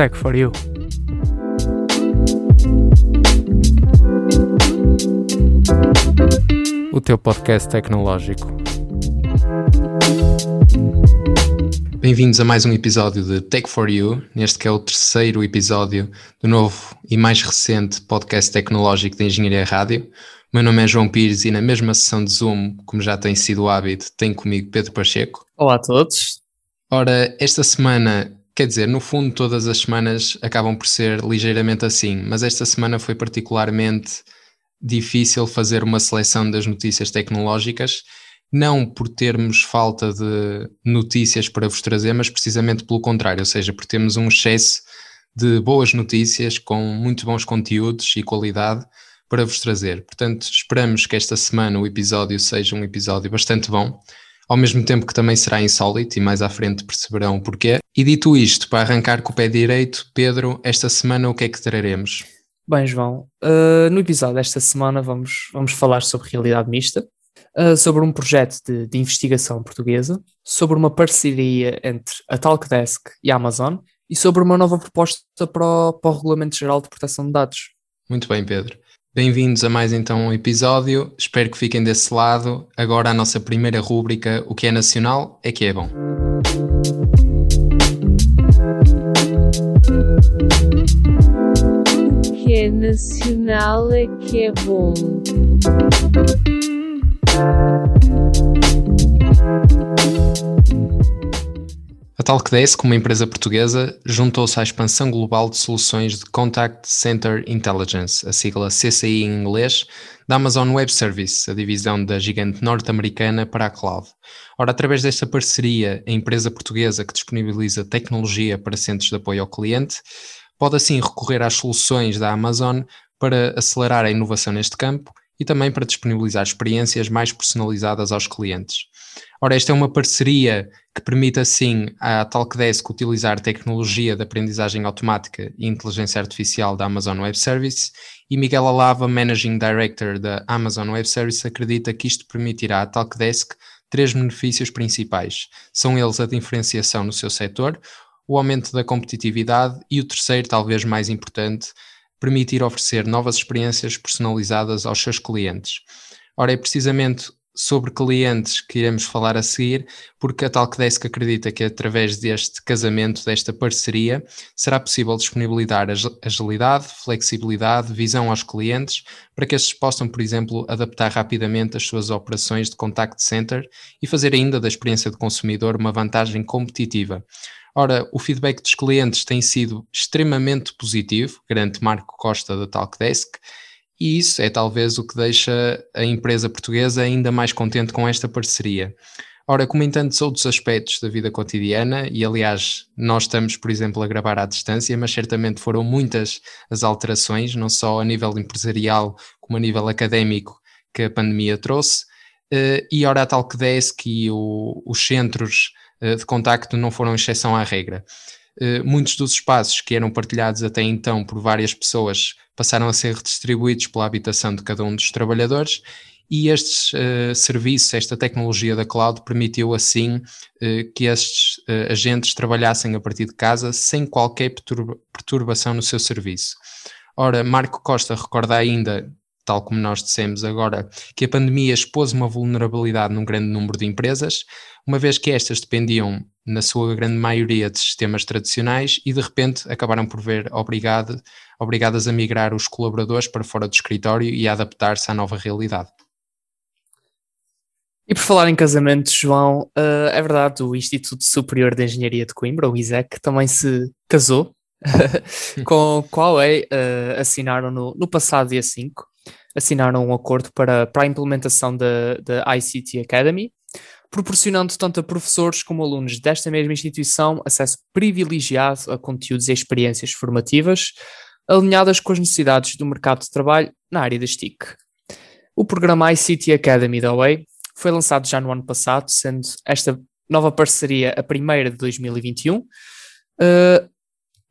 Tech for You. O teu podcast tecnológico. Bem-vindos a mais um episódio de Tech for You, neste que é o terceiro episódio do novo e mais recente podcast tecnológico de Engenharia Rádio. O meu nome é João Pires e na mesma sessão de Zoom, como já tem sido o hábito, tenho comigo Pedro Pacheco. Olá a todos. Ora, esta semana, quer dizer, no fundo todas as semanas acabam por ser ligeiramente assim, mas esta semana foi particularmente difícil fazer uma seleção das notícias tecnológicas, não por termos falta de notícias para vos trazer, mas precisamente pelo contrário, ou seja, por termos um excesso de boas notícias com muito bons conteúdos e qualidade para vos trazer. Portanto, esperamos que esta semana o episódio seja um episódio bastante bom, ao mesmo tempo que também será insólito e mais à frente perceberão o porquê. E dito isto, para arrancar com o pé direito, Pedro, esta semana o que é que traremos? Bem, João, uh, no episódio desta semana vamos, vamos falar sobre realidade mista, uh, sobre um projeto de, de, investigação portuguesa, sobre uma parceria entre a Talkdesk e a Amazon e sobre uma nova proposta para o, para o Regulamento Geral de Proteção de Dados. Muito bem, Pedro. Bem-vindos a mais então um episódio. Espero que fiquem desse lado. Agora a nossa primeira rúbrica, o que é nacional é que é bom. Que é nacional é que é bom. A Talkdesk, uma empresa portuguesa, juntou-se à expansão global de soluções de Contact Center Intelligence, a sigla CCI em inglês, da Amazon Web Service, a divisão da gigante norte-americana para a cloud. Ora, através desta parceria, a empresa portuguesa que disponibiliza tecnologia para centros de apoio ao cliente pode assim recorrer às soluções da Amazon para acelerar a inovação neste campo e também para disponibilizar experiências mais personalizadas aos clientes. Ora, esta é uma parceria que permite assim à Talkdesk utilizar tecnologia de aprendizagem automática e inteligência artificial da Amazon Web Service e Miguel Alava, Managing Director da Amazon Web Service, acredita que isto permitirá à Talkdesk três benefícios principais. São eles a diferenciação no seu setor, o aumento da competitividade e o terceiro, talvez mais importante, permitir oferecer novas experiências personalizadas aos seus clientes. Ora, é precisamente sobre clientes que iremos falar a seguir, porque a Talkdesk acredita que através deste casamento, desta parceria, será possível disponibilizar agilidade, flexibilidade, visão aos clientes, para que estes possam, por exemplo, adaptar rapidamente as suas operações de contact center e fazer ainda da experiência do consumidor uma vantagem competitiva. Ora, o feedback dos clientes tem sido extremamente positivo, garante Marco Costa da Talkdesk, e isso é talvez o que deixa a empresa portuguesa ainda mais contente com esta parceria. Ora, como em tantos outros aspectos da vida cotidiana, e aliás, nós estamos, por exemplo, a gravar à distância, mas certamente foram muitas as alterações, não só a nível empresarial como a nível académico, que a pandemia trouxe. Uh, e ora, a Talkdesk e o, os centros uh, de contacto não foram exceção à regra. Uh, muitos dos espaços que eram partilhados até então por várias pessoas passaram a ser redistribuídos pela habitação de cada um dos trabalhadores e estes uh, serviços, esta tecnologia da cloud permitiu assim uh, que estes uh, agentes trabalhassem a partir de casa sem qualquer perturba perturbação no seu serviço. Ora, Marco Costa recorda ainda, tal como nós dissemos agora, que a pandemia expôs uma vulnerabilidade num grande número de empresas, uma vez que estas dependiam, na sua grande maioria, de sistemas tradicionais e de repente acabaram por ver obrigado, obrigadas a migrar os colaboradores para fora do escritório e a adaptar-se à nova realidade. E por falar em casamentos, João, uh, é verdade, o Instituto Superior de Engenharia de Coimbra, o ISEC, também se casou. Com a Huawei, uh, assinaram no, no passado dia 5, assinaram um acordo para, para a implementação da, da ICT Academy, proporcionando tanto a professores como alunos desta mesma instituição acesso privilegiado a conteúdos e experiências formativas alinhadas com as necessidades do mercado de trabalho na área das TIC. O programa ICT Academy da Huawei foi lançado já no ano passado, sendo esta nova parceria a primeira de 2021. Uh,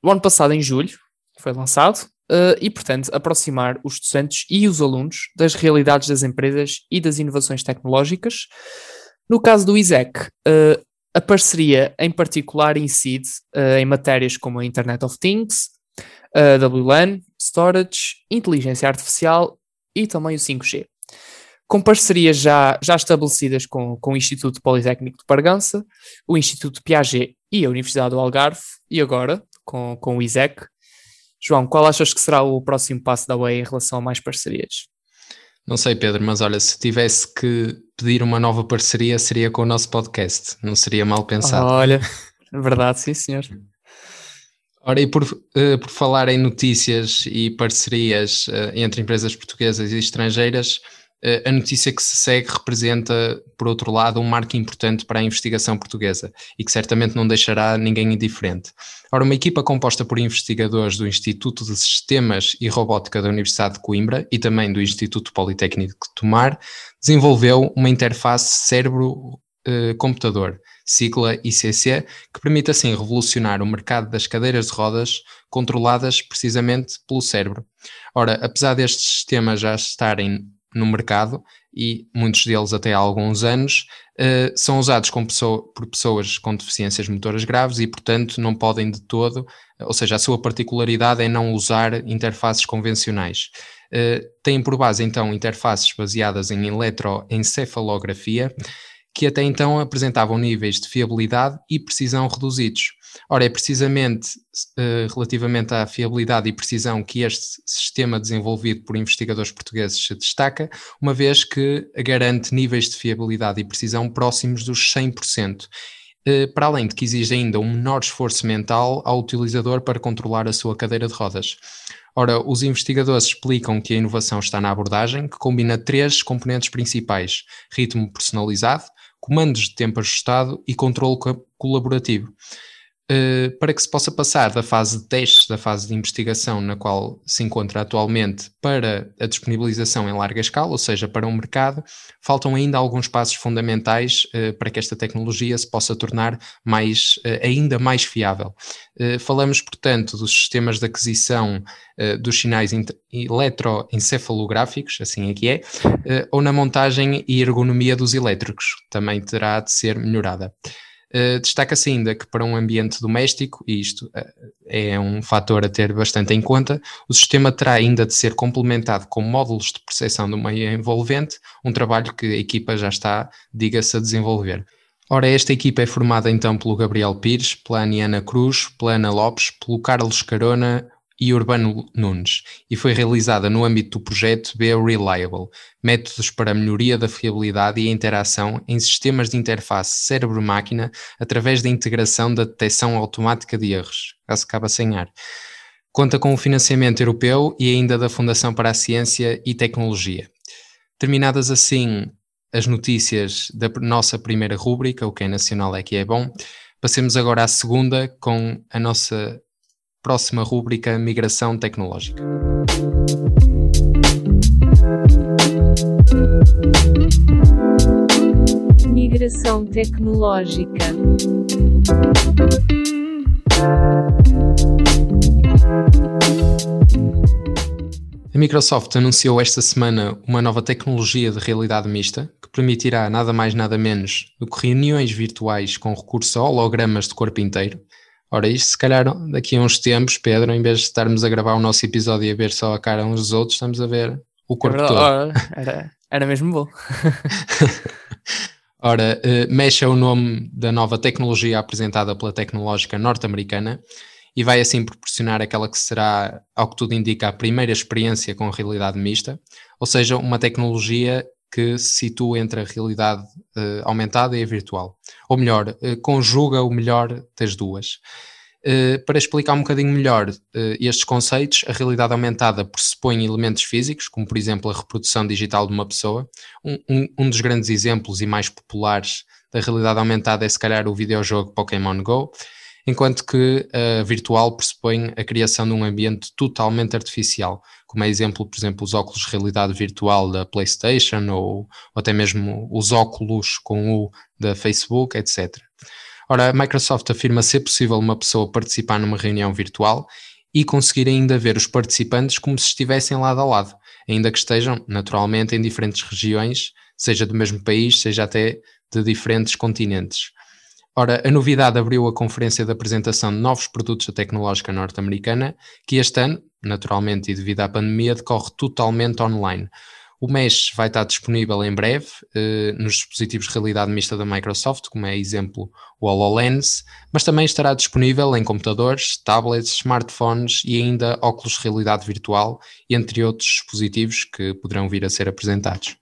o ano passado, em julho, foi lançado, uh, e, portanto, aproximar os docentes e os alunos das realidades das empresas e das inovações tecnológicas. No caso do ISEC, uh, a parceria em particular incide uh, em matérias como a Internet of Things, a WLAN, Storage, Inteligência Artificial e também o 5G. Com parcerias já, já estabelecidas com, com o Instituto Politécnico de Pargança, o Instituto Piaget e a Universidade do Algarve, e agora com, com o ISEC. João, qual achas que será o próximo passo da UE em relação a mais parcerias? Não sei, Pedro, mas olha, se tivesse que pedir uma nova parceria, seria com o nosso podcast. Não seria mal pensado. Olha, verdade, sim, senhor. Ora, e por, uh, por falar em notícias e parcerias uh, entre empresas portuguesas e estrangeiras, a notícia que se segue representa, por outro lado, um marco importante para a investigação portuguesa e que certamente não deixará ninguém indiferente. Ora, uma equipa composta por investigadores do Instituto de Sistemas e Robótica da Universidade de Coimbra e também do Instituto Politécnico de Tomar desenvolveu uma interface cérebro-computador sigla ICC, que permite assim revolucionar o mercado das cadeiras de rodas controladas precisamente pelo cérebro. Ora, apesar destes sistemas já estarem no mercado, e muitos deles até há alguns anos, uh, são usados pessoa, por pessoas com deficiências motoras graves e, portanto, não podem de todo, ou seja, a sua particularidade é não usar interfaces convencionais. Uh, têm por base, então, interfaces baseadas em eletroencefalografia, que até então apresentavam níveis de fiabilidade e precisão reduzidos. Ora, é precisamente uh, relativamente à fiabilidade e precisão que este sistema desenvolvido por investigadores portugueses se destaca, uma vez que garante níveis de fiabilidade e precisão próximos dos 100%. Eh, para além de que exige ainda um menor esforço mental ao utilizador para controlar a sua cadeira de rodas. Ora, os investigadores explicam que a inovação está na abordagem, que combina três componentes principais: ritmo personalizado, comandos de tempo ajustado e controle colaborativo. Uh, para que se possa passar da fase de testes, da fase de investigação na qual se encontra atualmente, para a disponibilização em larga escala, ou seja, para o um mercado, faltam ainda alguns passos fundamentais uh, para que esta tecnologia se possa tornar mais, uh, ainda mais fiável. falamos, portanto, dos sistemas de aquisição dos sinais eletroencefalográficos, assim é que é, ou na montagem e ergonomia dos elétricos, também terá de ser melhorada. Uh, Destaca-se ainda que para um ambiente doméstico, e isto uh, é um fator a ter bastante em conta, o sistema terá ainda de ser complementado com módulos de percepção do meio envolvente, um trabalho que a equipa já está, diga-se, a desenvolver. Ora, esta equipa é formada então pelo Gabriel Pires, pela Aniana Cruz, pela Ana Lopes, pelo Carlos Carona, e Urbano Nunes e foi realizada no âmbito do projeto Be Reliable, métodos para a melhoria da fiabilidade e a interação em sistemas de interface cérebro-máquina através da integração da detecção automática de erros, caso acaba sem ar. Conta com o financiamento europeu e ainda da Fundação para a Ciência e Tecnologia. Terminadas assim as notícias da nossa primeira rúbrica, o que é nacional é que é bom, passemos agora à segunda com a nossa Próxima rúbrica: Migração Tecnológica. Migração Tecnológica. A Microsoft anunciou esta semana uma nova tecnologia de realidade mista que permitirá nada mais nada menos do que reuniões virtuais com recurso a hologramas de corpo inteiro Ora, isto se calhar daqui a uns tempos, Pedro, em vez de estarmos a gravar o nosso episódio e a ver só a cara uns dos outros, estamos a ver o corpo é todo. era, era mesmo bom. Ora, uh, mexe o nome da nova tecnologia apresentada pela tecnológica norte-americana e vai assim proporcionar aquela que será, ao que tudo indica, a primeira experiência com realidade mista, ou seja, uma tecnologia que se situa entre a realidade uh, aumentada e a virtual. Ou melhor, uh, conjuga o melhor das duas. Uh, para explicar um bocadinho melhor estes conceitos, a realidade aumentada pressupõe elementos físicos, como por exemplo a reprodução digital de uma pessoa. Um, um, um dos grandes exemplos e mais populares da realidade aumentada é se calhar o videojogo Pokémon Go, enquanto que a virtual pressupõe a criação de um ambiente totalmente artificial, como é exemplo, por exemplo, os óculos de realidade virtual da PlayStation ou, ou até mesmo os óculos com o da Facebook, etc. Ora, a Microsoft afirma ser possível uma pessoa participar numa reunião virtual e conseguir ainda ver os participantes como se estivessem lado a lado, ainda que estejam, naturalmente, em diferentes regiões, seja do mesmo país, seja até de diferentes continentes. Ora, a novidade abriu a conferência de apresentação de novos produtos da tecnológica norte-americana, que este ano, naturalmente e devido à pandemia, decorre totalmente online. O Mesh vai estar disponível em breve eh, nos dispositivos de realidade mista da Microsoft, como é exemplo o HoloLens, mas também estará disponível em computadores, tablets, smartphones e ainda óculos de realidade virtual, entre outros dispositivos que poderão vir a ser apresentados.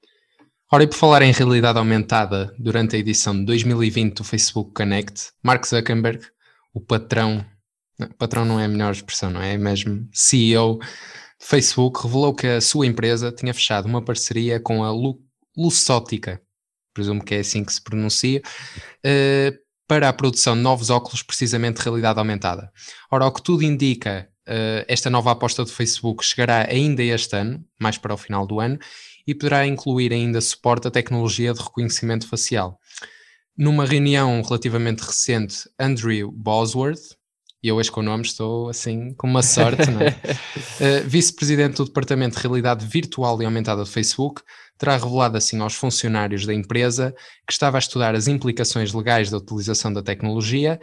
Ora, e por falar em realidade aumentada, durante a edição de 2020 do Facebook Connect, Mark Zuckerberg, o patrão, não, patrão não é a melhor expressão, não é? é mesmo CEO Facebook revelou que a sua empresa tinha fechado uma parceria com a Lu presumo que é assim que se pronuncia, uh, para a produção de novos óculos, precisamente de realidade aumentada. Ora, o que tudo indica, uh, esta nova aposta do Facebook chegará ainda este ano, mais para o final do ano, e poderá incluir ainda suporte à tecnologia de reconhecimento facial. Numa reunião relativamente recente, Andrew Bosworth, e eu hoje com o nome estou assim com uma sorte, não é? uh, Vice-presidente do Departamento de Realidade Virtual e Aumentada do Facebook, terá revelado assim aos funcionários da empresa que estava a estudar as implicações legais da utilização da tecnologia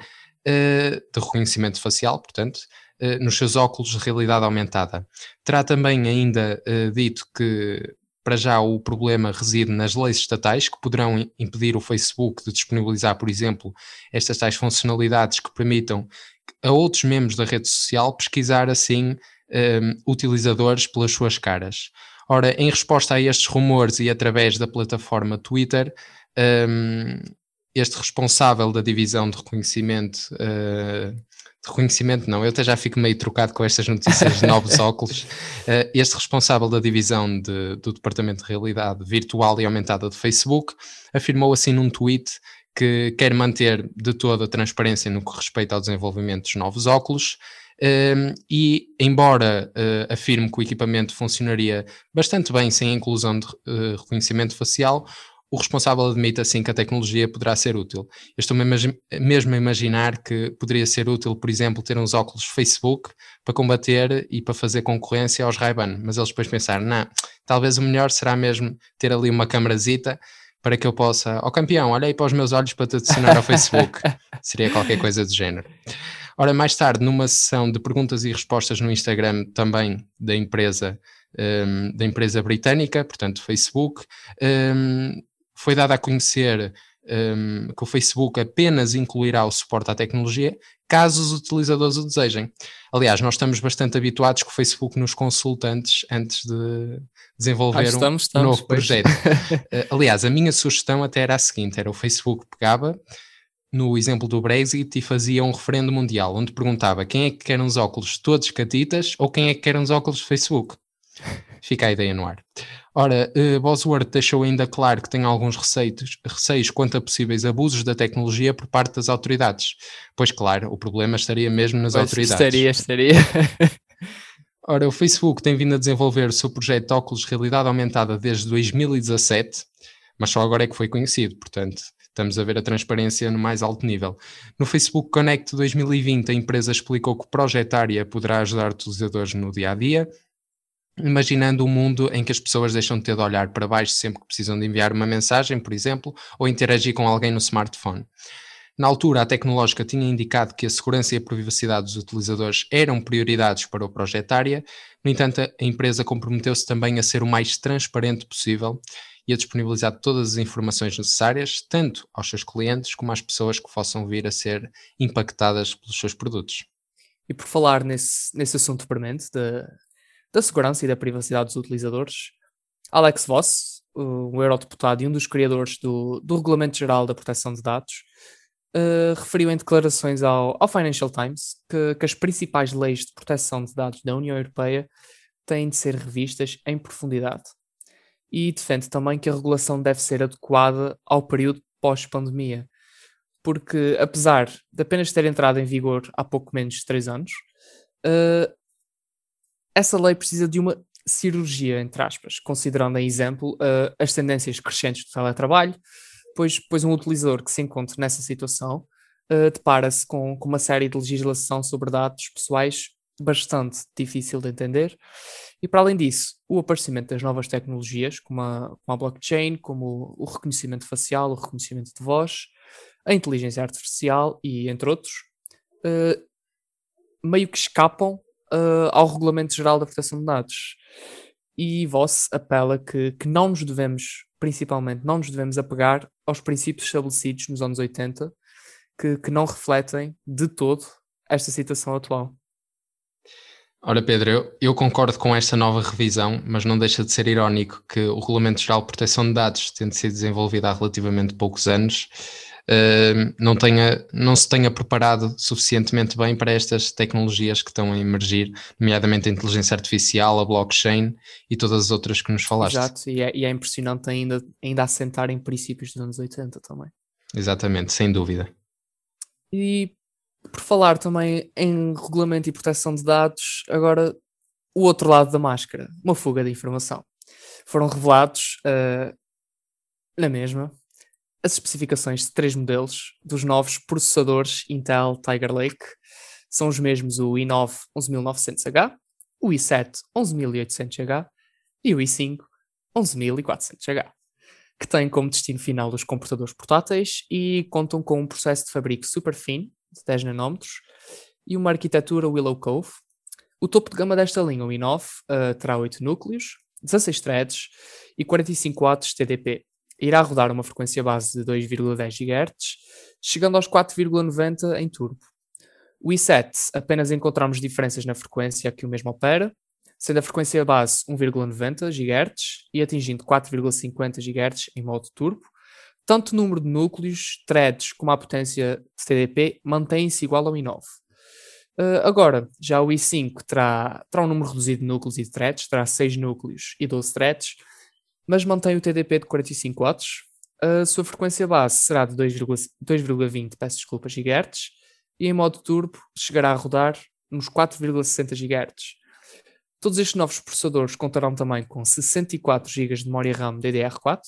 uh, de reconhecimento facial, portanto, uh, nos seus óculos de realidade aumentada. Terá também ainda dito que para já o problema reside nas leis estatais que poderão impedir o Facebook de disponibilizar, por exemplo, estas tais funcionalidades que permitam a outros membros da rede social pesquisar assim um, utilizadores pelas suas caras. Ora, em resposta a estes rumores e através da plataforma Twitter, um, este responsável da divisão de reconhecimento, uh, reconhecimento não, eu até já fico meio trocado com estas notícias de novos óculos, uh, este responsável da divisão de, do Departamento de Realidade Virtual e Aumentada do Facebook afirmou assim num tweet que quer manter de toda a transparência no que respeita ao desenvolvimento dos novos óculos. Ehm, e, embora uh, afirme que o equipamento funcionaria bastante bem sem a inclusão de reconhecimento facial, o responsável admite assim que a tecnologia poderá ser útil. Eu estou mesmo a imaginar que poderia ser útil, por exemplo, ter uns óculos Facebook para combater e para fazer concorrência aos Ray-Ban, mas eles depois pensaram, não, talvez o melhor será mesmo ter ali uma câmarazita para que eu possa, ó oh, campeão, olha aí para os meus olhos para te adicionar ao Facebook. Seria qualquer coisa do género. Ora, mais tarde, numa sessão de perguntas e respostas no Instagram também da empresa, um, da empresa britânica, portanto, Facebook, um, foi dada a conhecer um, que o Facebook apenas incluirá o suporte à tecnologia caso os utilizadores o desejem. Aliás, nós estamos bastante habituados que o Facebook nos consulte antes, antes de desenvolver ah, estamos, um estamos, novo pois. projeto. uh, aliás, a minha sugestão até era a seguinte: era o Facebook pegava no exemplo do Brexit e fazia um referendo mundial onde perguntava quem é que quer uns óculos todos catitas ou quem é que quer uns óculos Facebook. Fica a ideia no ar. Ora, uh, Bosworth deixou ainda claro que tem alguns receios, receios quanto a possíveis abusos da tecnologia por parte das autoridades. Pois, claro, o problema estaria mesmo nas pois autoridades. Estaria, estaria. Ora, o Facebook tem vindo a desenvolver o seu projeto de óculos de realidade aumentada desde 2017, mas só agora é que foi conhecido, portanto, estamos a ver a transparência no mais alto nível. No Facebook Connect 2020, a empresa explicou que Aria poderá ajudar utilizadores no dia a dia imaginando um mundo em que as pessoas deixam de ter de olhar para baixo sempre que precisam de enviar uma mensagem, por exemplo, ou interagir com alguém no smartphone. Na altura, a tecnológica tinha indicado que a segurança e a privacidade dos utilizadores eram prioridades para o projeto área, no entanto, a empresa comprometeu-se também a ser o mais transparente possível e a disponibilizar todas as informações necessárias, tanto aos seus clientes como às pessoas que possam vir a ser impactadas pelos seus produtos. E por falar nesse, nesse assunto premente da, da segurança e da privacidade dos utilizadores, Alex Voss, um eurodeputado e um dos criadores do, do Regulamento Geral da Proteção de Dados, uh, referiu em declarações ao, ao Financial Times que, que, as principais leis de proteção de dados da União Europeia têm de ser revistas em profundidade. E defende também que a regulação deve ser adequada ao período pós-pandemia, porque apesar de apenas ter entrado em vigor há pouco menos de três anos, uh, essa lei precisa de uma cirurgia, entre aspas, considerando, em exemplo, uh, as tendências crescentes do teletrabalho, pois, pois um utilizador que se encontre nessa situação uh, depara-se com, com uma série de legislação sobre dados pessoais bastante difícil de entender. E para além disso, o aparecimento das novas tecnologias, como a, como a blockchain, como o, o reconhecimento facial, o reconhecimento de voz, a inteligência artificial e entre outros, uh, meio que escapam uh, ao Regulamento Geral da Proteção de Dados. E Voss apela que, que não nos devemos, principalmente, não nos devemos apegar aos princípios estabelecidos nos anos 80 que, que não refletem de todo esta situação atual. Ora, Pedro, eu, eu, concordo com esta nova revisão, mas não deixa de ser irónico que o Regulamento Geral de Proteção de Dados, tendo sido desenvolvido há relativamente poucos anos, uh, não, tenha, não se tenha preparado suficientemente bem para estas tecnologias que estão a emergir, nomeadamente a inteligência artificial, a blockchain e todas as outras que nos falaste. Exato, e é, e é impressionante ainda, ainda assentar em princípios dos anos 80 também. Exatamente, sem dúvida. E por falar também em regulamento e proteção de dados, agora o outro lado da máscara, uma fuga de informação. Foram revelados uh, na mesma as especificações de três modelos dos novos processadores Intel Tiger Lake. São os mesmos o i9 11900H, o i7 11800H e o i5 11400H, que têm como destino final os computadores portáteis e contam com um processo de fabrico super fino, de 10 nanómetros, e uma arquitetura Willow Cove. O topo de gama desta linha, o i9, uh, terá 8 núcleos, 16 threads e 45 watts TDP, irá rodar uma frequência base de 2,10 GHz, chegando aos 4,90 em turbo. O i7 apenas encontramos diferenças na frequência que o mesmo opera, sendo a frequência base 1,90 GHz e atingindo 4,50 GHz em modo turbo. Tanto o número de núcleos, threads, como a potência de TDP mantém-se igual ao i9. Uh, agora, já o i5 terá, terá um número reduzido de núcleos e de threads, terá 6 núcleos e 12 threads, mas mantém o TDP de 45 watts. A sua frequência base será de 2,20 peço desculpa, GHz e em modo turbo chegará a rodar nos 4,60 GHz. Todos estes novos processadores contarão também com 64 GB de memória RAM DDR4,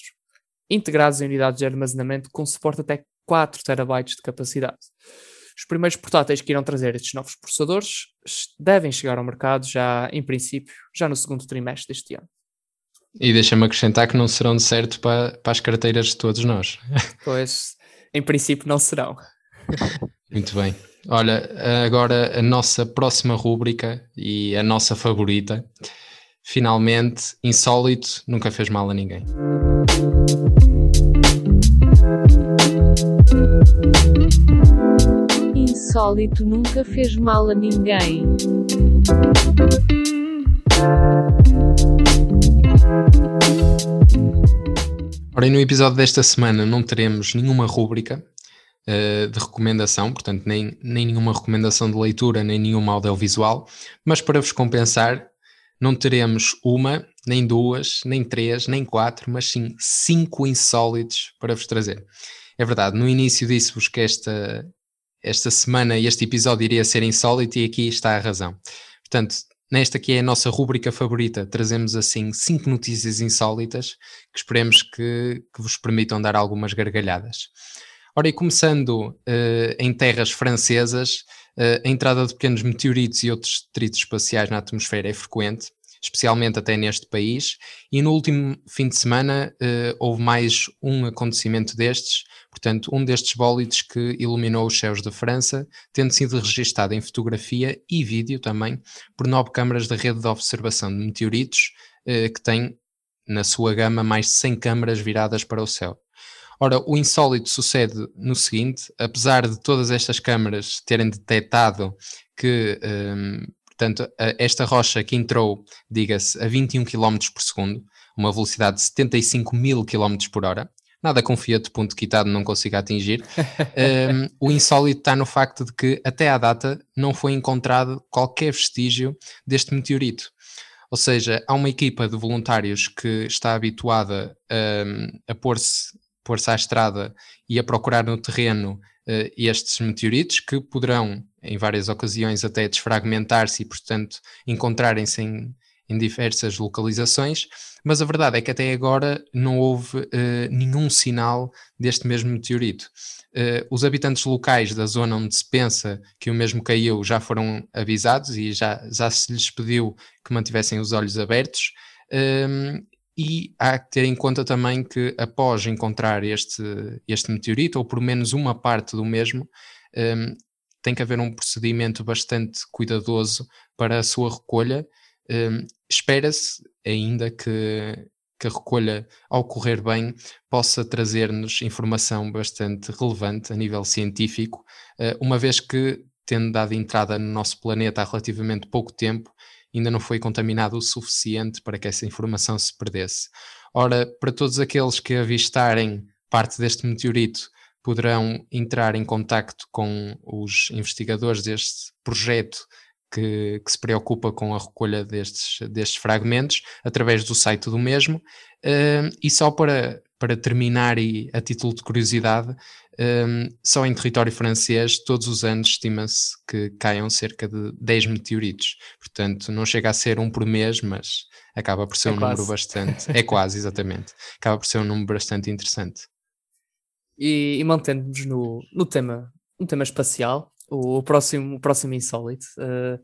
integrados em unidades de armazenamento com suporte até 4 TB de capacidade. Os primeiros portáteis que irão trazer estes novos processadores devem chegar ao mercado já, em princípio, já no segundo trimestre deste ano. E deixa-me acrescentar que não serão de certo para, para as carteiras de todos nós. Pois, em princípio não serão. Muito bem. Olha, agora a nossa próxima rúbrica e a nossa favorita. Finalmente, insólito, nunca fez mal a ninguém. Insólito nunca fez mal a ninguém. Ora, e no episódio desta semana não teremos nenhuma rúbrica uh, de recomendação, portanto, nem, nem nenhuma recomendação de leitura, nem nenhuma audiovisual, mas para vos compensar, não teremos uma, nem duas, nem três, nem quatro, mas sim cinco insólitos para vos trazer. É verdade, no início disse-vos que esta, esta semana e este episódio iria ser insólito e aqui está a razão. Portanto, Nesta que é a nossa rúbrica favorita, trazemos assim cinco notícias insólitas que esperemos que, que vos permitam dar algumas gargalhadas. Ora, e começando uh, em terras francesas, uh, a entrada de pequenos meteoritos e outros detritos espaciais na atmosfera é frequente, especialmente até neste país, e no último fim de semana uh, houve mais um acontecimento destes, portanto, um destes bólidos que iluminou os céus da França, tendo sido registado em fotografia e vídeo também por nove câmaras da rede de observação de meteoritos, uh, que tem na sua gama mais de 100 câmaras viradas para o céu. Ora, o insólito sucede no seguinte: apesar de todas estas câmaras terem detectado que um, Portanto, esta rocha que entrou, diga-se, a 21 km por segundo, uma velocidade de 75 mil km por hora, nada com Fiat ponto quitado não consiga atingir. um, o insólito está no facto de que até à data não foi encontrado qualquer vestígio deste meteorito. Ou seja, há uma equipa de voluntários que está habituada um, a pôr-se pôr à estrada e a procurar no terreno uh, estes meteoritos que poderão em várias ocasiões até desfragmentar-se e, portanto, encontrarem-se em, em, diversas localizações, mas a verdade é que até agora não houve uh, nenhum sinal deste mesmo meteorito. Uh, os habitantes locais da zona onde se pensa que o mesmo caiu já foram avisados e já, já se lhes pediu que mantivessem os olhos abertos. Uh, e há que ter em conta também que após encontrar este, este meteorito, ou por menos uma parte do mesmo, um, tem que haver um procedimento bastante cuidadoso para a sua recolha. Um, Espera-se ainda que, que a recolha, ao correr bem, possa trazer-nos informação bastante relevante a nível científico, uh, uma vez que, tendo dado entrada no nosso planeta há relativamente pouco tempo, ainda não foi contaminado o suficiente para que essa informação se perdesse. Ora, para todos aqueles que avistarem parte deste meteorito, poderão entrar em contacto com os investigadores deste projeto que, que, se preocupa com a recolha destes, destes fragmentos através do site do mesmo. Uh, e só para, para terminar, e a título de curiosidade, um, só em território francês, todos os anos estima-se que caiam cerca de 10 meteoritos. Portanto, não chega a ser um por mês, mas acaba por ser é um quase. número bastante. É quase, exatamente. Acaba por ser um número bastante interessante. E, e mantendo-nos no, no tema, no tema espacial, o, próximo, o próximo insólito, uh,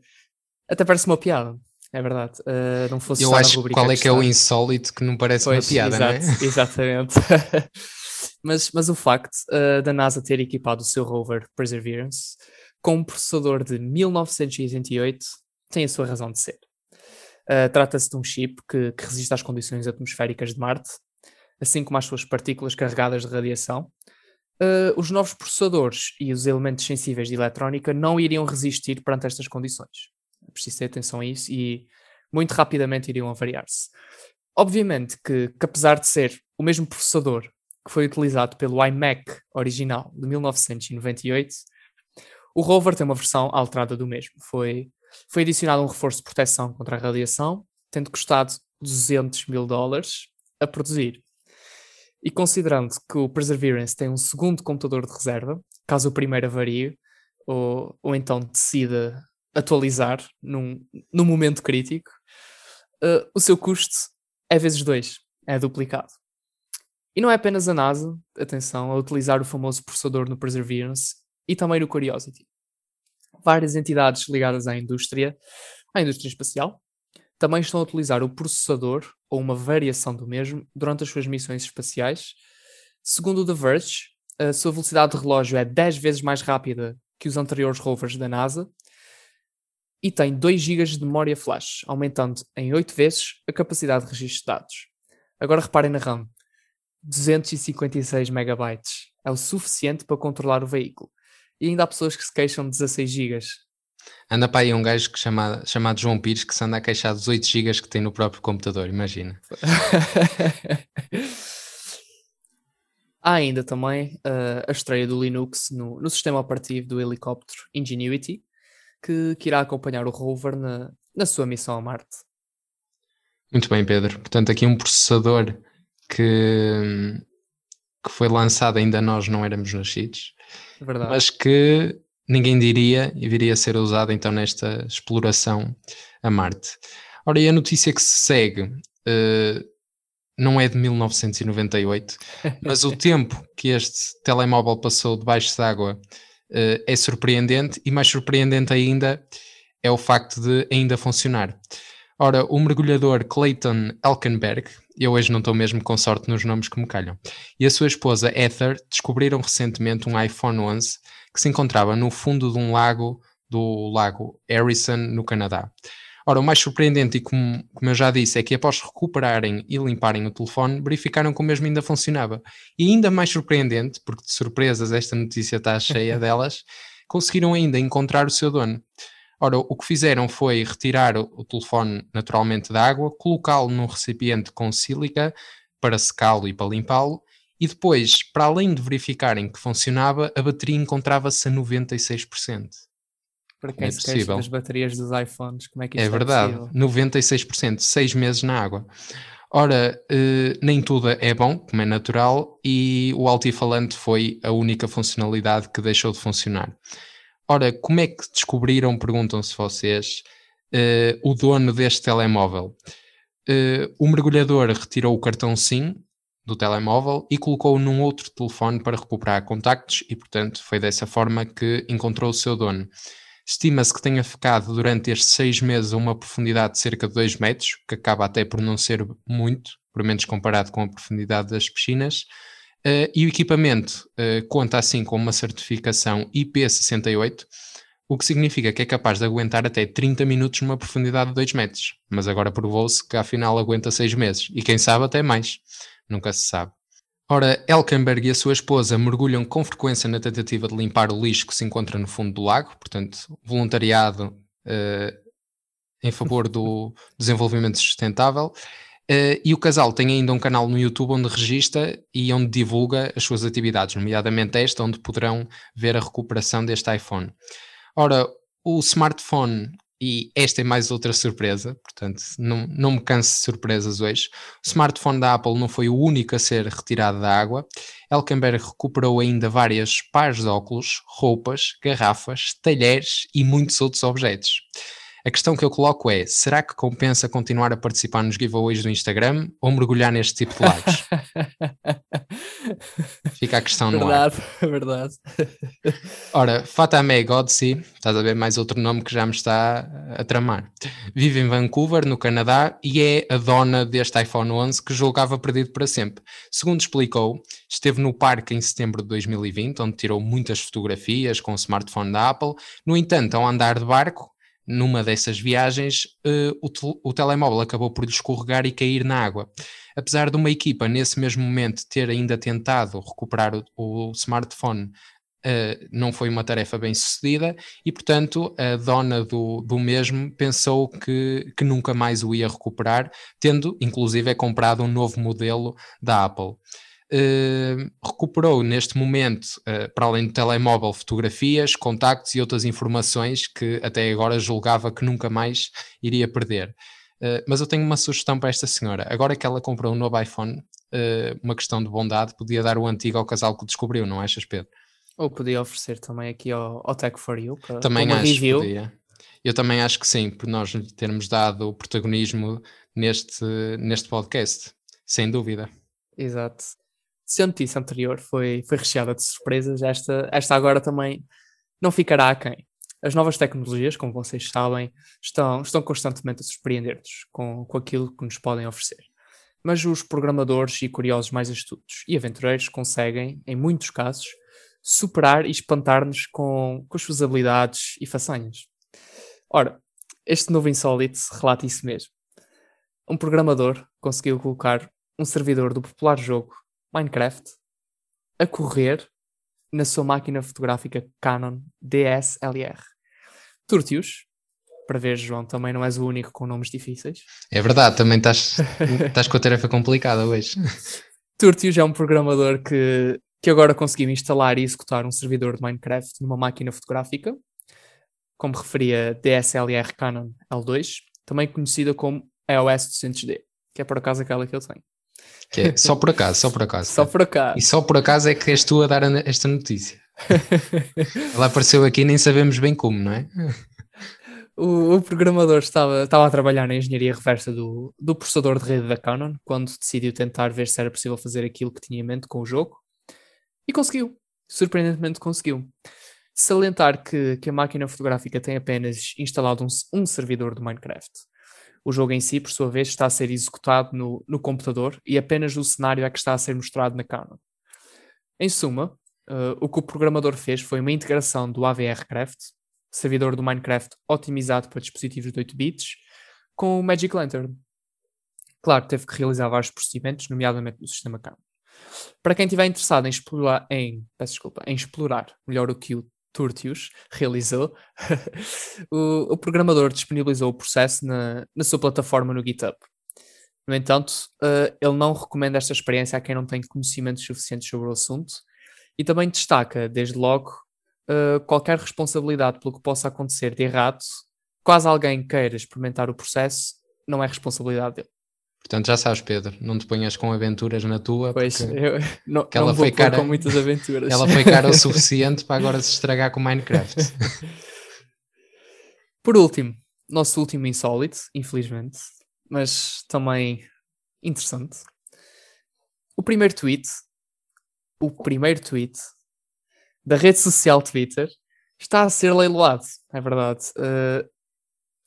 até parece uma piada. É verdade. Uh, não fosse Eu acho qual é que, que é o insólito que não parece pois, uma piada, exato, não é? Exatamente. Mas, mas o facto uh, da NASA ter equipado o seu rover Perseverance com um processador de 1988 tem a sua razão de ser. Uh, Trata-se de um chip que, que, resiste às condições atmosféricas de Marte, assim como às suas partículas carregadas de radiação. Uh, os novos processadores e os elementos sensíveis de eletrónica não iriam resistir perante estas condições. É preciso ter atenção a isso e muito rapidamente iriam avariar-se. Obviamente que, que, apesar de ser o mesmo processador que foi utilizado pelo iMac original de 1998, o rover tem uma versão alterada do mesmo. Foi, foi adicionado um reforço de proteção contra a radiação, tendo custado 200 mil dólares a produzir. E considerando que o Perseverance tem um segundo computador de reserva, caso o primeiro avarie, ou, ou então decida atualizar num, num momento crítico, uh, o seu custo é vezes dois, é duplicado. E não é apenas a NASA, atenção, a utilizar o famoso processador no Perseverance e também no Curiosity. Várias entidades ligadas à indústria, à indústria espacial, também estão a utilizar o processador ou uma variação do mesmo durante as suas missões espaciais. Segundo o The Verge, a sua velocidade de relógio é 10 vezes mais rápida que os anteriores rovers da NASA e tem 2 GB de memória flash, aumentando em 8 vezes a capacidade de registro de dados. Agora reparem na RAM. 256 megabytes. É o suficiente para controlar o veículo. E ainda há pessoas que se queixam de 16 gigas. Anda para aí um gajo que chama, chamado João Pires que se anda a queixar dos 8 gigas que tem no próprio computador, imagina. há ainda também uh, a estreia do Linux no, no sistema operativo do helicóptero Ingenuity, que, que irá acompanhar o rover na, na sua missão a Marte. Muito bem, Pedro. Portanto, aqui um processador que, que foi lançado ainda nós não éramos nascidos, Verdade. mas que ninguém diria e viria a ser usado então nesta exploração a Marte. Ora, e a notícia que se segue uh, não é de 1998, mas o tempo que este telemóvel passou debaixo d'água uh, é surpreendente e mais surpreendente ainda é o facto de ainda funcionar. Ora, o mergulhador Clayton Elkenberg, eu hoje não estou mesmo com sorte nos nomes que me calham, e a sua esposa Ether descobriram recentemente um iPhone 11 que se encontrava no fundo de um lago, do lago Harrison, no Canadá. Ora, o mais surpreendente, e como, como eu já disse, é que após recuperarem e limparem o telefone, verificaram que o mesmo ainda funcionava. E ainda mais surpreendente, porque de surpresas esta notícia está cheia delas, conseguiram ainda encontrar o seu dono. Ora, o que fizeram foi retirar o telefone naturalmente da água, colocá-lo num recipiente com sílica para secá-lo e para limpá-lo, e depois, para além de verificarem que funcionava, a bateria encontrava-se a 96%. Para quem é se queixa das baterias dos iPhones, como é que isto é verdade, é 96%, 6 meses na água. Ora, eh, nem tudo é bom, como é natural, e o altifalante foi a única funcionalidade que deixou de funcionar. Ora, como é que descobriram, perguntam-se vocês, uh, o dono deste telemóvel? Uh, o mergulhador retirou o cartão SIM do telemóvel e colocou-o num outro telefone para recuperar contactos e, portanto, foi dessa forma que encontrou o seu dono. Estima-se que tenha ficado durante estes seis meses a uma profundidade de cerca de 2 metros, que acaba até por não ser muito por menos comparado com a profundidade das piscinas. Uh, e o equipamento uh, conta assim com uma certificação IP68, o que significa que é capaz de aguentar até 30 minutos numa profundidade de 2 metros. Mas agora provou-se que afinal aguenta 6 meses, e quem sabe até mais, nunca se sabe. Ora, Elkenberg e a sua esposa mergulham com frequência na tentativa de limpar o lixo que se encontra no fundo do lago, portanto, voluntariado uh, em favor do desenvolvimento sustentável. Uh, e o casal tem ainda um canal no YouTube onde registra e onde divulga as suas atividades, nomeadamente esta, onde poderão ver a recuperação deste iPhone. Ora, o smartphone, e esta é mais outra surpresa, portanto, não, não me canso de surpresas hoje. O smartphone da Apple não foi o único a ser retirado da água. Elkenberg recuperou ainda várias pares de óculos, roupas, garrafas, talheres e muitos outros objetos. A questão que eu coloco é: será que compensa continuar a participar nos giveaways do Instagram ou mergulhar neste tipo de lives? Fica a questão verdade, no ar. Verdade, Ora, Fatame Godsi, estás a ver mais outro nome que já me está a tramar. Vive em Vancouver, no Canadá, e é a dona deste iPhone 11 que julgava perdido para sempre. Segundo explicou, esteve no parque em setembro de 2020, onde tirou muitas fotografias com o smartphone da Apple. No entanto, ao andar de barco, numa dessas viagens, uh, o, te o, telemóvel acabou por lhe escorregar e cair na água. Apesar de uma equipa, nesse mesmo momento, ter ainda tentado recuperar o, o smartphone, uh, não foi uma tarefa bem sucedida e, portanto, a dona do, do mesmo pensou que, que nunca mais o ia recuperar, tendo, inclusive, é comprado um novo modelo da Apple. Uh, recuperou neste momento, uh, para além do telemóvel, fotografias, contactos e outras informações que até agora julgava que nunca mais iria perder. Uh, mas eu tenho uma sugestão para esta senhora. Agora que ela comprou um novo iPhone, uma questão de bondade, podia dar o antigo ao casal que descobriu, não achas, Pedro? Ou podia oferecer também aqui ao, ao Tech for You para também acho review. Podia. Eu também acho que sim, por nós termos dado o protagonismo neste, neste podcast, sem dúvida. Exato se a notícia anterior foi, foi recheada de surpresas, esta, esta agora também não ficará a quem. As novas tecnologias, como vocês sabem, estão, estão constantemente a surpreender-nos com, com aquilo que nos podem oferecer. Mas os programadores e curiosos mais astutos e aventureiros conseguem, em muitos casos, superar e espantar-nos com, com as suas habilidades e façanhas. Ora, este novo insólito relata isso mesmo. Um programador conseguiu colocar um servidor do popular jogo Minecraft a correr na sua máquina fotográfica Canon DSLR. Turtius, para ver, João, também não és o único com nomes difíceis. É verdade, também estás, estás com a tarefa complicada hoje. Turtius é um programador que, que agora conseguiu instalar e executar um servidor de Minecraft numa máquina fotográfica, como referia DSLR Canon L2, também conhecida como EOS 200D, que é por acaso aquela que eu tenho. Que é só por acaso, só por acaso. Só por acaso. E só por acaso é que és tu a dar esta notícia. Ela apareceu aqui nem sabemos bem como, não é? O, o, programador estava, estava a trabalhar na engenharia reversa do, do processador de rede da Canon quando decidiu tentar ver se era possível fazer aquilo que tinha em mente com o jogo e conseguiu. Surpreendentemente conseguiu. Salientar que, que a máquina fotográfica tem apenas instalado um, um servidor do Minecraft. O jogo em si, por sua vez, está a ser executado no, no computador e apenas o cenário é que está a ser mostrado na Canon. Em suma, uh, o que o programador fez foi uma integração do AVRcraft, servidor do Minecraft otimizado para dispositivos de 8 bits, com o Magic Lantern. Claro, teve que realizar vários procedimentos, nomeadamente no sistema Canon. Para quem estiver interessado em explorar, em, peço desculpa, em explorar melhor o que o Turtius realizou, o, o, programador disponibilizou o processo na, na sua plataforma no GitHub. No entanto, uh, ele não recomenda esta experiência a quem não tem conhecimentos suficientes sobre o assunto e também destaca, desde logo, uh, qualquer responsabilidade pelo que possa acontecer de errado, caso alguém queira experimentar o processo, não é responsabilidade dele. Portanto, já sabes, Pedro, não te ponhas com aventuras na tua. Pois, eu não, que ela não foi cara, com muitas aventuras. Ela foi cara o suficiente para agora se estragar com Minecraft. Por último, nosso último insólito, infelizmente, mas também interessante. O primeiro tweet, o primeiro tweet da rede social Twitter está a ser leiloado, é verdade. Uh,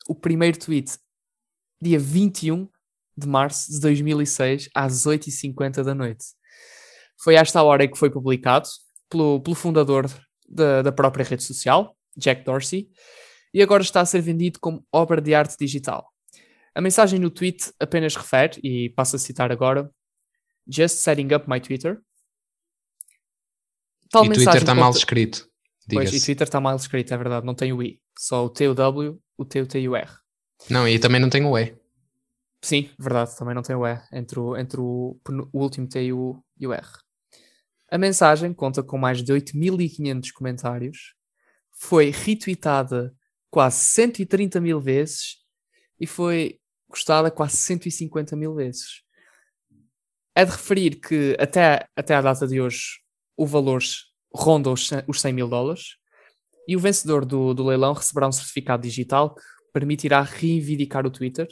o primeiro tweet, dia 21 de março de 2006, às 8h50 da noite. Foi esta hora que foi publicado pelo, pelo fundador da, da própria rede social, Jack Dorsey, e agora está a ser vendido como obra de arte digital. A mensagem no tweet apenas refere, e passo a citar agora, Just setting up my Twitter. Tal e Twitter está mal escrito. Pois, e Twitter está mal escrito, é verdade, não tem o I, só o T, o W, o T, o T e o R. Não, e também não tem o E. Sim, verdade, também não tem o E entre o, entre o, o último T e o, e o R. A mensagem conta com mais de 8.500 comentários, foi retweetada quase 130 mil vezes e foi gostada quase 150 mil vezes. É de referir que até, até a data de hoje o valor ronda os 100 mil dólares e o vencedor do, do leilão receberá um certificado digital que permitirá reivindicar o Twitter.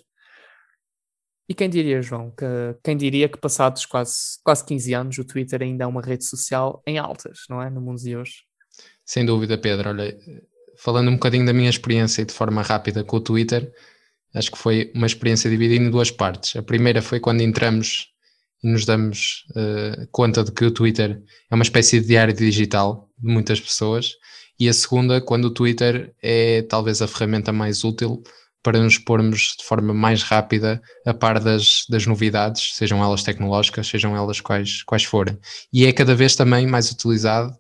E quem diria, João, que quem diria que passados quase, quase 15 anos o Twitter ainda é uma rede social em altas, não é? No mundo de hoje. Sem dúvida, Pedro. Olha, falando um bocadinho da minha experiência e de forma rápida com o Twitter, acho que foi uma experiência dividida em duas partes. A primeira foi quando entramos nos damos uh, conta de que o Twitter é uma espécie de diário digital de muitas pessoas, e a segunda, quando o Twitter é talvez a ferramenta mais útil para nos pormos de forma mais rápida a par das, das novidades, sejam elas tecnológicas, sejam elas quais, quais forem. E é cada vez também mais utilizado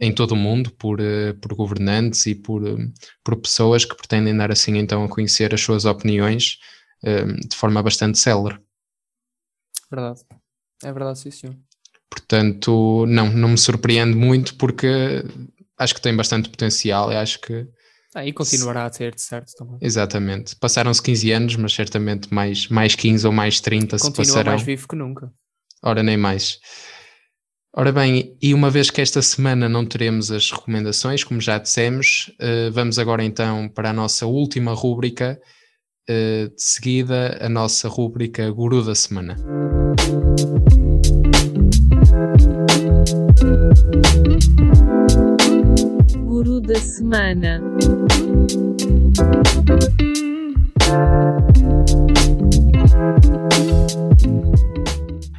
em todo o mundo por, uh, por governantes e por, uh, por pessoas que pretendem dar assim então a conhecer as suas opiniões de forma bastante célere. Verdade. É verdade, sim, senhor. Portanto, não, não me surpreende muito porque acho que tem bastante potencial e acho que. Ah, e continuará a ter, de certo, também. Exatamente. Passaram-se 15 anos, mas certamente mais, mais 15 ou mais 30 Continua se passarão. mais vivo que nunca. Ora, nem mais. Ora bem, e uma vez que esta semana não teremos as recomendações, como já dissemos, eh, vamos agora então para a nossa última rúbrica, eh, de seguida a nossa rúbrica Guru da Semana. Da Semana.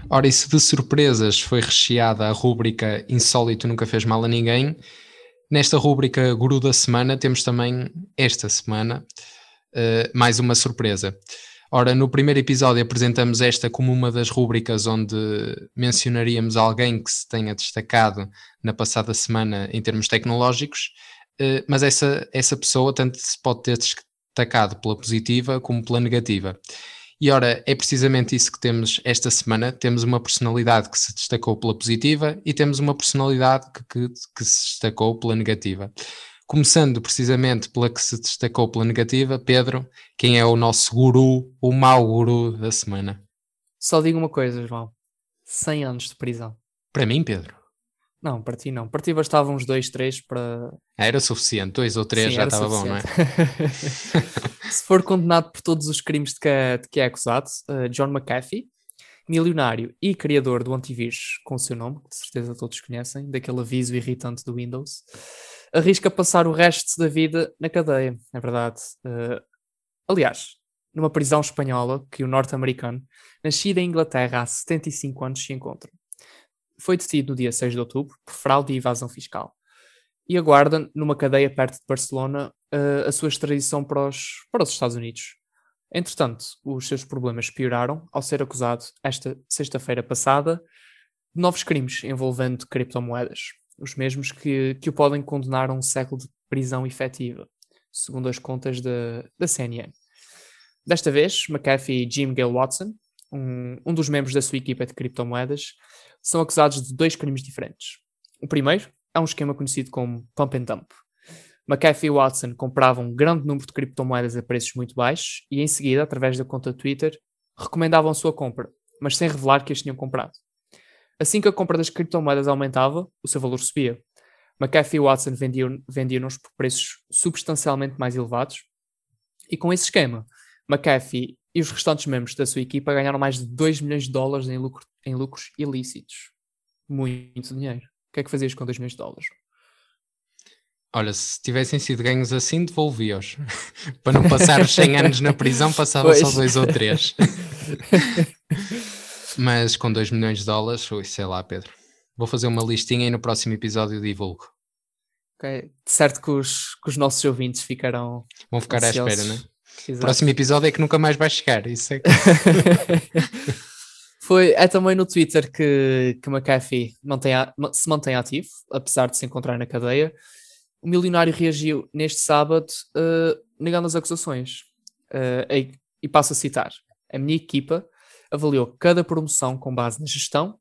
Ora, e se de surpresas foi recheada a rúbrica Insólito Nunca Fez Mal a Ninguém, nesta rúbrica Guru da Semana temos também esta semana uh, mais uma surpresa. Ora, no primeiro episódio apresentamos esta como uma das rúbricas onde mencionaríamos alguém que se tenha destacado na passada semana em termos tecnológicos, mas essa, essa pessoa tanto se pode ter destacado pela positiva como pela negativa. E ora, é precisamente isso que temos esta semana. Temos uma personalidade que se destacou pela positiva e temos uma personalidade que, que, que se destacou pela negativa. Começando precisamente pela que se destacou pela negativa, Pedro, quem é o nosso guru, o mau guru da semana? Só digo uma coisa, João: 100 anos de prisão. Para mim, Pedro? Não, para ti não. Para ti bastava uns 2, 3 para. Era suficiente, 2 ou 3 já estava bom, não é? Se for condenado por todos os crimes de que é, de que é acusado, uh, John McAfee, milionário e criador do antivírus com o seu nome, que de certeza todos conhecem, daquele aviso irritante do Windows arrisca passar o resto da vida na cadeia, é verdade. Uh, aliás, numa prisão espanhola que o norte-americano, nascido em Inglaterra há 75 anos, se encontra. Foi detido no dia 6 de outubro por fraude e evasão fiscal e aguarda numa cadeia perto de Barcelona uh, a sua extradição para os, para os Estados Unidos. Entretanto, os seus problemas pioraram ao ser acusado, esta sexta-feira passada, de novos crimes envolvendo criptomoedas os mesmos que, que o podem condenar a um século de prisão efetiva, segundo as contas da, da CNN. Desta vez, McAfee e Jim Gale Watson, um, um dos membros da sua equipa de criptomoedas, são acusados de dois crimes diferentes. O primeiro é um esquema conhecido como pump and dump. McAfee e Watson compravam um grande número de criptomoedas a preços muito baixos e, em seguida, através da conta Twitter, recomendavam a sua compra, mas sem revelar que as tinham comprado. Assim que a compra das criptomoedas aumentava, o seu valor subia. McAfee e Watson vendiam-nos vendiam por preços substancialmente mais elevados. E com esse esquema, McAfee e os restantes membros da sua equipa ganharam mais de 2 milhões de dólares em, lucro, em lucros ilícitos. Muito dinheiro. O que é que fazias com 2 milhões de dólares? Olha, se tivessem sido ganhos assim, devolvi-os. Para não passar os 100 anos na prisão, passava só Pois. dois ou três. Mas com 2 milhões de dólares, ui, sei lá, Pedro. Vou fazer uma listinha e no próximo episódio divulgo. Ok? Certo que os, que os nossos ouvintes ficarão. Vão ficar à espera, ansiosos. né? O Exato. próximo episódio é que nunca mais vai chegar. Isso é que... Foi, é também no Twitter que, que McAfee mantém, se mantém ativo, apesar de se encontrar na cadeia. O milionário reagiu neste sábado eh, negando as acusações. Eh, e, e passo a citar: A minha equipa avaliou cada promoção com base na gestão,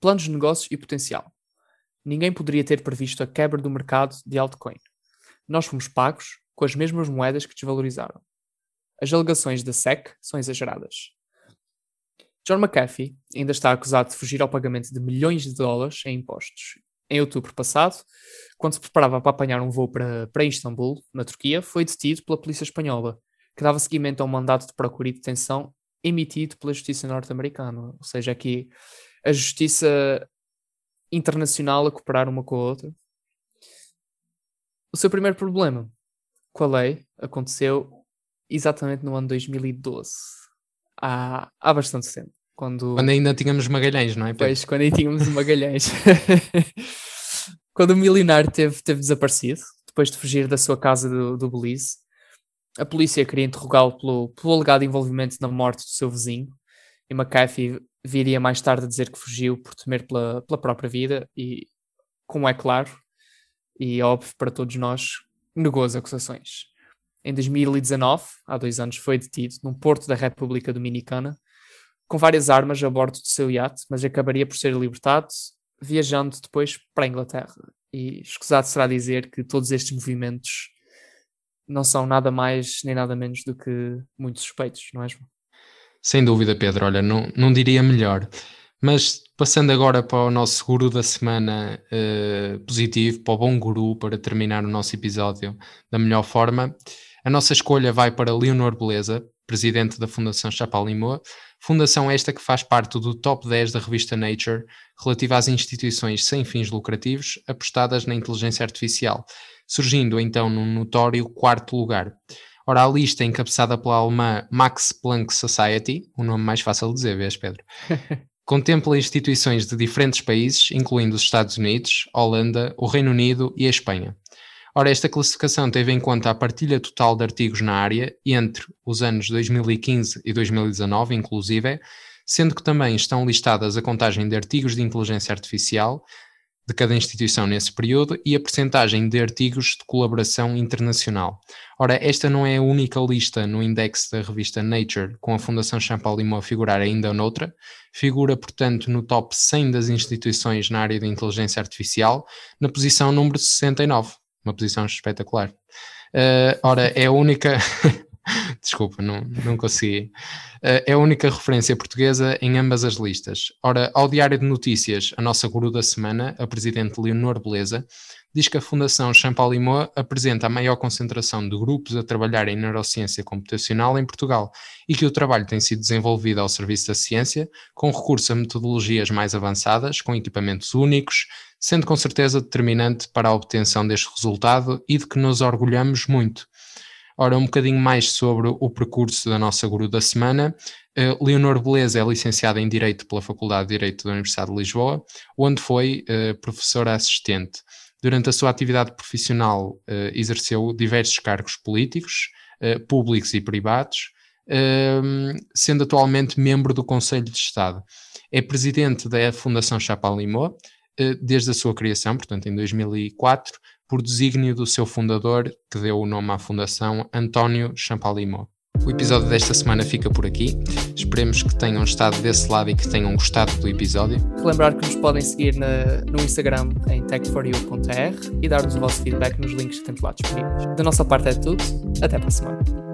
planos de negócios e potencial. Ninguém poderia ter previsto a quebra do mercado de altcoin. Nós fomos pagos com as mesmas moedas que desvalorizaram. As alegações da SEC são exageradas. John McAfee ainda está acusado de fugir ao pagamento de milhões de dólares em impostos. Em outubro passado, quando se preparava para apanhar um voo para, para Istambul, na Turquia, foi detido pela polícia espanhola, que dava seguimento a um mandato de procura e detenção emitido pela justiça norte-americana. Ou seja, aqui a justiça internacional a cooperar uma com a outra. O seu primeiro problema com a lei aconteceu exatamente no ano 2012. Há, há bastante tempo. Quando, Quando ainda tínhamos Magalhães, não é, Pedro? Pois, quando aí tínhamos Magalhães. quando o milionário teve, teve desaparecido, depois de fugir da sua casa do, do Belize, a polícia queria interrogá-lo pelo, pelo alegado envolvimento na morte do seu vizinho, e McAfee viria mais tarde a dizer que fugiu por temer pela, pela própria vida, e, como é claro, e óbvio para todos nós, negou as acusações. Em 2019, há dois anos, foi detido num porto da República Dominicana com várias armas a bordo do seu iate, mas acabaria por ser libertado, viajando depois para a Inglaterra. E escusado será dizer que todos estes movimentos não são nada mais nem nada menos do que muito suspeitos, não é, João? Sem dúvida, Pedro. Olha, não, não diria melhor. Mas passando agora para o nosso guru da semana eh, positivo, para o bom guru, para terminar o nosso episódio da melhor forma, a nossa escolha vai para Leonor Beleza, presidente da Fundação Chapalimau, fundação esta que faz parte do top 10 da revista Nature, relativa às instituições sem fins lucrativos apostadas na inteligência artificial, surgindo então num notório quarto lugar. Ora, a lista é encabeçada pela alemã Max Planck Society, o nome mais fácil de dizer, vês, Pedro? Contempla instituições de diferentes países, incluindo os Estados Unidos, Holanda, o Reino Unido e a Espanha. Ora, esta classificação teve em conta a partilha total de artigos na área entre os anos 2015 e 2019, inclusive, sendo que também estão listadas a contagem de artigos de inteligência artificial de cada instituição nesse período e a percentagem de artigos de colaboração internacional. Ora, esta não é a única lista no index da revista Nature, com a Fundação Champalimau a figurar ainda noutra. Figura, portanto, no top 100 das instituições na área da inteligência artificial, na posição número 69. Uma posição espetacular. Uh, ora, é a única. Desculpa, não, não consegui. Uh, é a única referência portuguesa em ambas as listas. Ora, ao Diário de Notícias, a nossa guru da semana, a presidente Leonor Beleza, diz que a Fundação Champalimau apresenta a maior concentração de grupos a trabalhar em neurociência computacional em Portugal e que o trabalho tem sido desenvolvido ao serviço da ciência, com recurso a metodologias mais avançadas, com equipamentos únicos, sendo com certeza determinante para a obtenção deste resultado e de que nos orgulhamos muito. Ora, um bocadinho mais sobre o percurso da nossa guru da semana. Uh, Leonor Beleza é licenciada em Direito pela Faculdade de Direito da Universidade de Lisboa, onde foi uh, professora assistente. Durante a sua atividade profissional, uh, exerceu diversos cargos políticos, públicos e privados, sendo atualmente membro do Conselho de Estado. É presidente da Fundação Chapalimau, desde a sua criação, portanto em 2004, por desígnio do seu fundador, que deu o nome à fundação, António Champalimau. O episódio desta semana fica por aqui. Esperemos que tenham estado desse lado e que tenham gostado do episódio. Relembrar que nos podem seguir na, no Instagram em tech4u.r e dar-nos o vosso feedback nos links que temos lá disponíveis. Da nossa parte é tudo. Até para a semana.